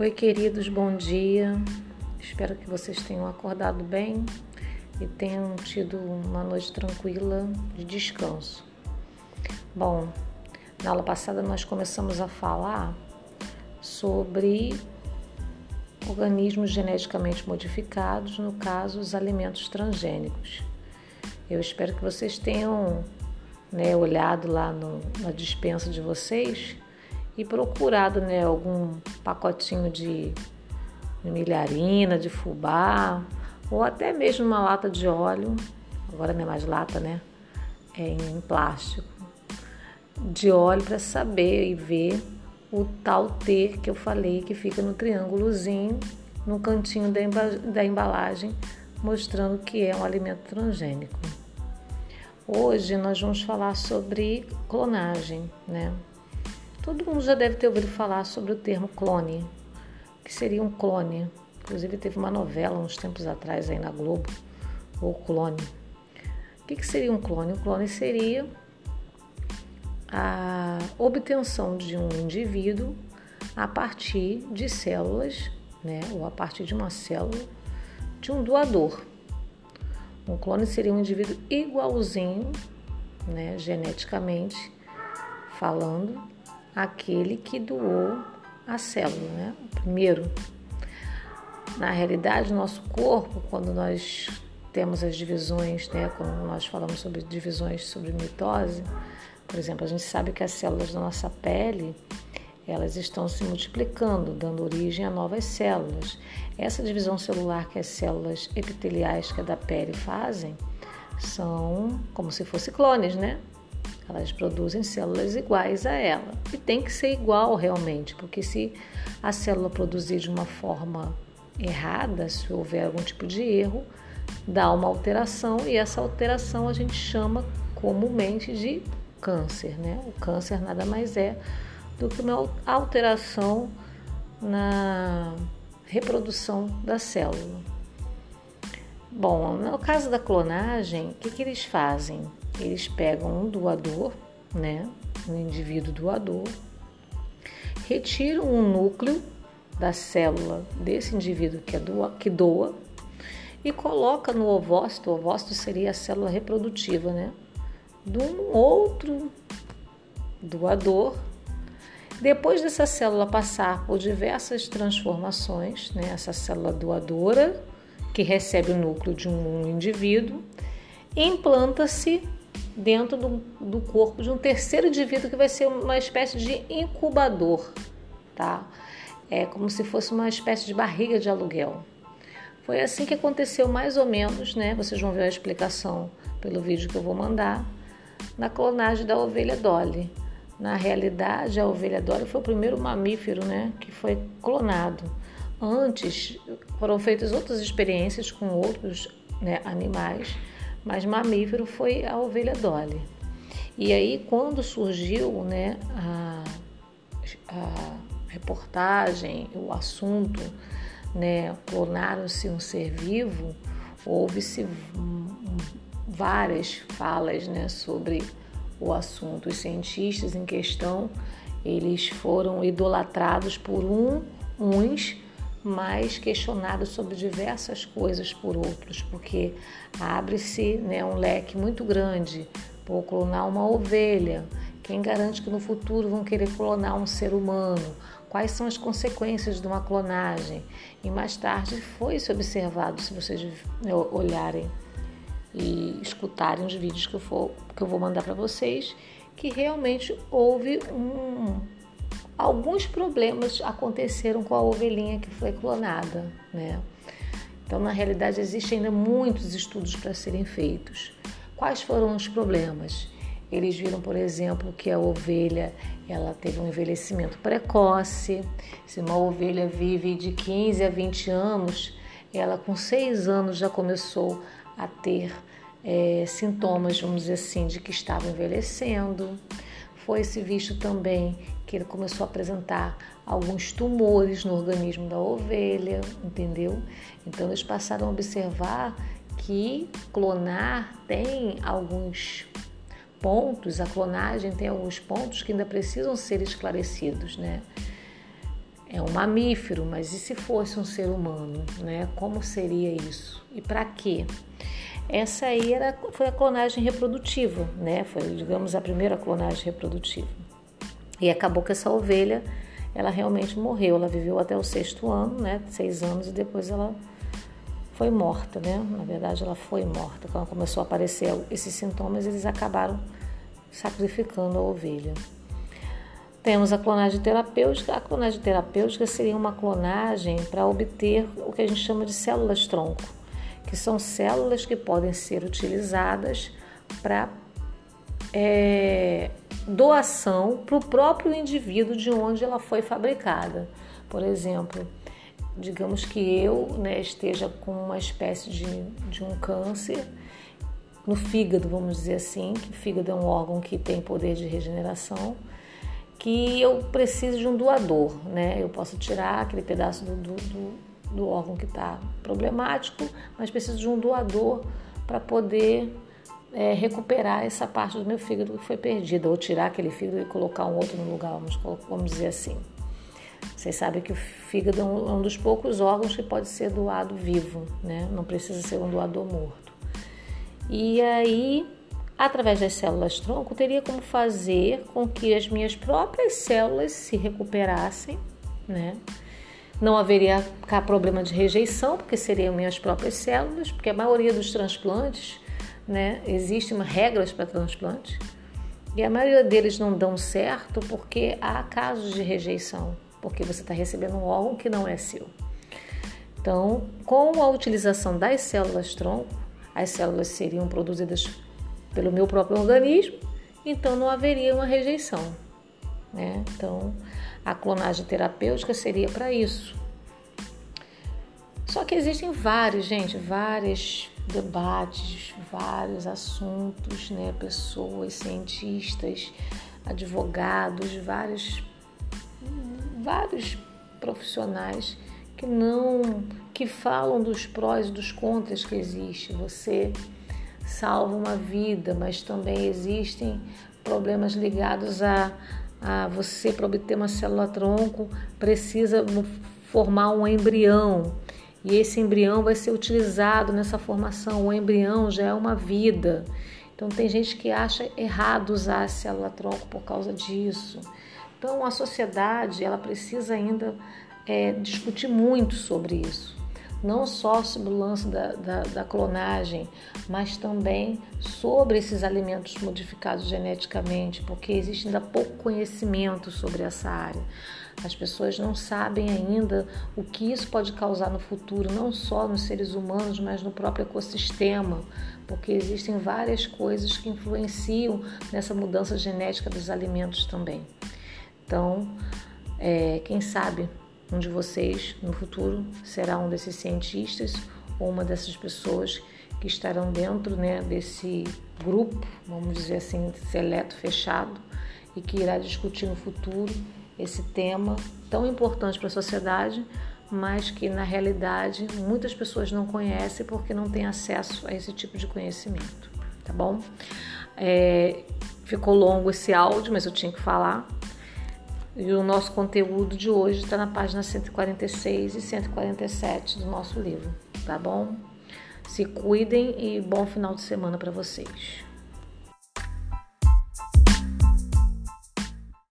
Oi, queridos, bom dia. Espero que vocês tenham acordado bem e tenham tido uma noite tranquila de descanso. Bom, na aula passada nós começamos a falar sobre organismos geneticamente modificados, no caso, os alimentos transgênicos. Eu espero que vocês tenham né, olhado lá no, na dispensa de vocês e procurado né, algum pacotinho de, milharina, de fubá, ou até mesmo uma lata de óleo, agora não é mais lata, né? É em plástico, de óleo para saber e ver o tal T que eu falei que fica no triângulozinho, no cantinho da embalagem, mostrando que é um alimento transgênico. Hoje nós vamos falar sobre clonagem, né? Todo mundo já deve ter ouvido falar sobre o termo clone. O que seria um clone? Inclusive teve uma novela uns tempos atrás aí na Globo, o clone. O que seria um clone? Um clone seria a obtenção de um indivíduo a partir de células, né, ou a partir de uma célula de um doador. Um clone seria um indivíduo igualzinho, né, geneticamente falando, aquele que doou a célula, né? Primeiro, na realidade, nosso corpo, quando nós temos as divisões, né, quando nós falamos sobre divisões sobre mitose, por exemplo, a gente sabe que as células da nossa pele, elas estão se multiplicando, dando origem a novas células. Essa divisão celular que as células epiteliais que é da pele fazem são como se fossem clones, né? Elas produzem células iguais a ela. E tem que ser igual realmente, porque se a célula produzir de uma forma errada, se houver algum tipo de erro, dá uma alteração e essa alteração a gente chama comumente de câncer, né? O câncer nada mais é do que uma alteração na reprodução da célula. Bom, no caso da clonagem, o que, que eles fazem? Eles pegam um doador, né, um indivíduo doador, retiram um núcleo da célula desse indivíduo que, é doa, que doa e coloca no ovócito, o ovócito seria a célula reprodutiva, né, de um outro doador. Depois dessa célula passar por diversas transformações, né, essa célula doadora que recebe o núcleo de um indivíduo, implanta-se dentro do, do corpo de um terceiro indivíduo que vai ser uma espécie de incubador, tá? É como se fosse uma espécie de barriga de aluguel. Foi assim que aconteceu mais ou menos, né? Vocês vão ver a explicação pelo vídeo que eu vou mandar na clonagem da ovelha Dolly. Na realidade, a ovelha Dolly foi o primeiro mamífero, né, que foi clonado. Antes foram feitas outras experiências com outros né, animais mas mamífero foi a ovelha Dolly. E aí, quando surgiu né, a, a reportagem, o assunto, né, clonaram-se um ser vivo, houve-se várias falas né, sobre o assunto. Os cientistas em questão, eles foram idolatrados por um, uns mas questionado sobre diversas coisas por outros, porque abre-se né, um leque muito grande por clonar uma ovelha. Quem garante que no futuro vão querer clonar um ser humano? Quais são as consequências de uma clonagem? E mais tarde foi se observado, se vocês olharem e escutarem os vídeos que eu, for, que eu vou mandar para vocês, que realmente houve um, alguns problemas aconteceram com a ovelhinha que foi clonada, né? Então, na realidade, existem ainda muitos estudos para serem feitos. Quais foram os problemas? Eles viram, por exemplo, que a ovelha ela teve um envelhecimento precoce. Se uma ovelha vive de 15 a 20 anos, ela com 6 anos já começou a ter é, sintomas, vamos dizer assim, de que estava envelhecendo. Foi-se visto também que ele começou a apresentar alguns tumores no organismo da ovelha, entendeu? Então eles passaram a observar que clonar tem alguns pontos, a clonagem tem alguns pontos que ainda precisam ser esclarecidos, né? é um mamífero, mas e se fosse um ser humano, né? Como seria isso? E para quê? Essa aí era, foi a clonagem reprodutiva, né? Foi, digamos, a primeira clonagem reprodutiva. E acabou que essa ovelha, ela realmente morreu. Ela viveu até o sexto ano, né? Seis anos e depois ela foi morta, né? Na verdade, ela foi morta. Quando começou a aparecer esses sintomas, eles acabaram sacrificando a ovelha. Temos a clonagem terapêutica. A clonagem terapêutica seria uma clonagem para obter o que a gente chama de células tronco, que são células que podem ser utilizadas para é, doação para o próprio indivíduo de onde ela foi fabricada. Por exemplo, digamos que eu né, esteja com uma espécie de, de um câncer no fígado, vamos dizer assim, que o fígado é um órgão que tem poder de regeneração que eu preciso de um doador, né? Eu posso tirar aquele pedaço do, do, do, do órgão que está problemático, mas preciso de um doador para poder é, recuperar essa parte do meu fígado que foi perdida, ou tirar aquele fígado e colocar um outro no lugar, vamos, vamos dizer assim. Vocês sabem que o fígado é um, é um dos poucos órgãos que pode ser doado vivo, né? Não precisa ser um doador morto. E aí através das células tronco, teria como fazer com que as minhas próprias células se recuperassem, né? Não haveria problema de rejeição, porque seriam minhas próprias células, porque a maioria dos transplantes, né, existem regras para transplantes, e a maioria deles não dão certo porque há casos de rejeição, porque você está recebendo um órgão que não é seu. Então, com a utilização das células tronco, as células seriam produzidas pelo meu próprio organismo, então não haveria uma rejeição. Né? Então, a clonagem terapêutica seria para isso. Só que existem vários, gente, vários debates, vários assuntos, né? Pessoas, cientistas, advogados, vários, vários profissionais que não, que falam dos prós e dos contras que existe. Você salva uma vida, mas também existem problemas ligados a, a você, para obter uma célula tronco, precisa formar um embrião. E esse embrião vai ser utilizado nessa formação. O embrião já é uma vida. Então tem gente que acha errado usar a célula tronco por causa disso. Então a sociedade ela precisa ainda é, discutir muito sobre isso não só sobre o lance da, da, da, clonagem, mas também sobre esses alimentos modificados geneticamente, porque existe ainda pouco conhecimento sobre essa área. As pessoas não sabem ainda o que isso pode causar no futuro, não só nos seres humanos, mas no próprio ecossistema, porque existem várias coisas que influenciam nessa mudança genética dos alimentos também. Então, é, quem sabe um de vocês no futuro será um desses cientistas ou uma dessas pessoas que estarão dentro né, desse grupo, vamos dizer assim, seleto, fechado, e que irá discutir no futuro esse tema tão importante para a sociedade, mas que na realidade muitas pessoas não conhecem porque não têm acesso a esse tipo de conhecimento, tá bom? É, ficou longo esse áudio, mas eu tinha que falar. E o nosso conteúdo de hoje está na página 146 e 147 do nosso livro, tá bom? Se cuidem e bom final de semana para vocês.